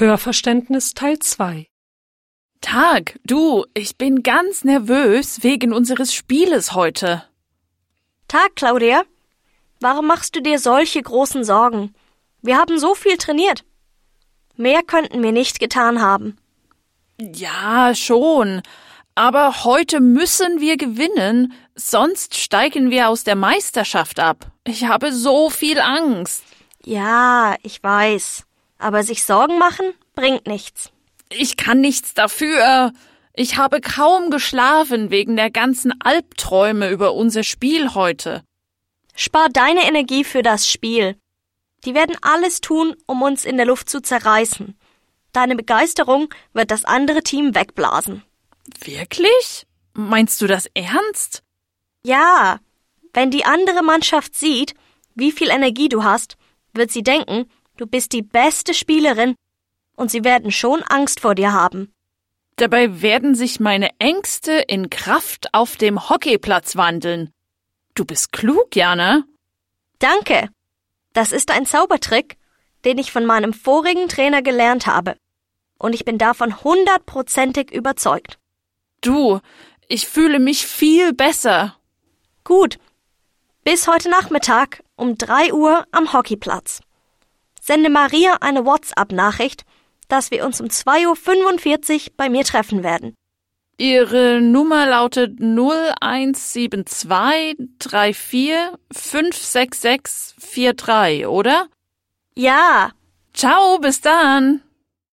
Hörverständnis Teil 2 Tag, du, ich bin ganz nervös wegen unseres Spieles heute. Tag, Claudia. Warum machst du dir solche großen Sorgen? Wir haben so viel trainiert. Mehr könnten wir nicht getan haben. Ja, schon. Aber heute müssen wir gewinnen, sonst steigen wir aus der Meisterschaft ab. Ich habe so viel Angst. Ja, ich weiß. Aber sich Sorgen machen bringt nichts. Ich kann nichts dafür. Ich habe kaum geschlafen wegen der ganzen Albträume über unser Spiel heute. Spar deine Energie für das Spiel. Die werden alles tun, um uns in der Luft zu zerreißen. Deine Begeisterung wird das andere Team wegblasen. Wirklich? Meinst du das ernst? Ja, wenn die andere Mannschaft sieht, wie viel Energie du hast, wird sie denken, du bist die beste Spielerin und sie werden schon Angst vor dir haben. Dabei werden sich meine Ängste in Kraft auf dem Hockeyplatz wandeln. Du bist klug, Jana. Danke. Das ist ein Zaubertrick, den ich von meinem vorigen Trainer gelernt habe. Und ich bin davon hundertprozentig überzeugt. Du, ich fühle mich viel besser. Gut. Bis heute Nachmittag um drei Uhr am Hockeyplatz. Sende Maria eine WhatsApp-Nachricht, dass wir uns um 2.45 Uhr bei mir treffen werden. Ihre Nummer lautet 0172 34 566 43, oder? Ja. Ciao, bis dann.